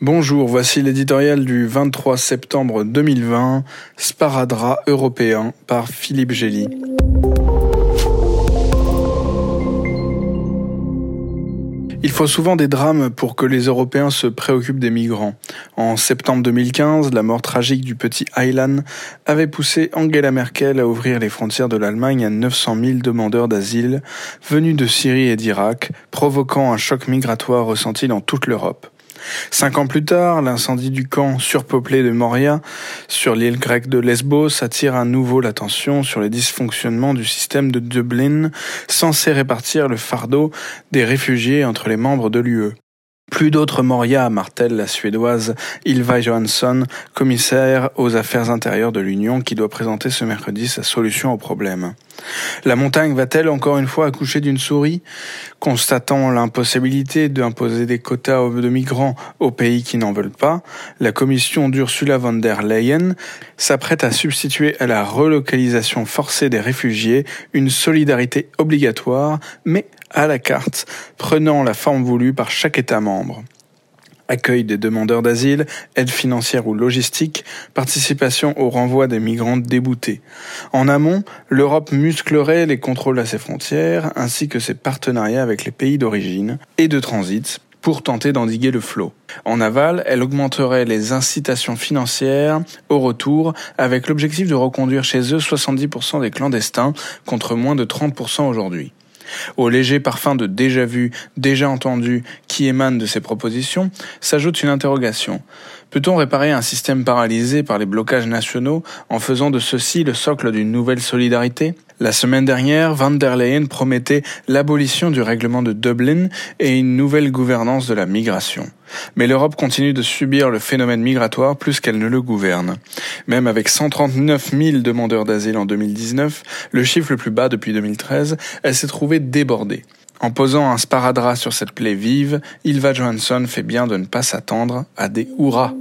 Bonjour, voici l'éditorial du 23 septembre 2020, Sparadra européen par Philippe Gély. Il faut souvent des drames pour que les Européens se préoccupent des migrants. En septembre 2015, la mort tragique du petit Aylan avait poussé Angela Merkel à ouvrir les frontières de l'Allemagne à 900 000 demandeurs d'asile venus de Syrie et d'Irak, provoquant un choc migratoire ressenti dans toute l'Europe. Cinq ans plus tard, l'incendie du camp surpeuplé de Moria sur l'île grecque de Lesbos attire à nouveau l'attention sur les dysfonctionnements du système de Dublin censé répartir le fardeau des réfugiés entre les membres de l'UE. Plus d'autres Moria, martèle la suédoise Ilva Johansson, commissaire aux affaires intérieures de l'Union, qui doit présenter ce mercredi sa solution au problème. La montagne va-t-elle encore une fois accoucher d'une souris Constatant l'impossibilité d'imposer des quotas de migrants aux pays qui n'en veulent pas, la commission d'Ursula von der Leyen s'apprête à substituer à la relocalisation forcée des réfugiés une solidarité obligatoire, mais à la carte, prenant la forme voulue par chaque État membre. Accueil des demandeurs d'asile, aide financière ou logistique, participation au renvoi des migrants déboutés. En amont, l'Europe musclerait les contrôles à ses frontières ainsi que ses partenariats avec les pays d'origine et de transit pour tenter d'endiguer le flot. En aval, elle augmenterait les incitations financières au retour avec l'objectif de reconduire chez eux 70% des clandestins contre moins de 30% aujourd'hui. Au léger parfum de déjà vu, déjà entendu qui émane de ces propositions, s'ajoute une interrogation. Peut-on réparer un système paralysé par les blocages nationaux en faisant de ceci le socle d'une nouvelle solidarité? La semaine dernière, Van der Leyen promettait l'abolition du règlement de Dublin et une nouvelle gouvernance de la migration. Mais l'Europe continue de subir le phénomène migratoire plus qu'elle ne le gouverne. Même avec 139 000 demandeurs d'asile en 2019, le chiffre le plus bas depuis 2013, elle s'est trouvée débordée. En posant un sparadrap sur cette plaie vive, Ilva Johansson fait bien de ne pas s'attendre à des hurrahs.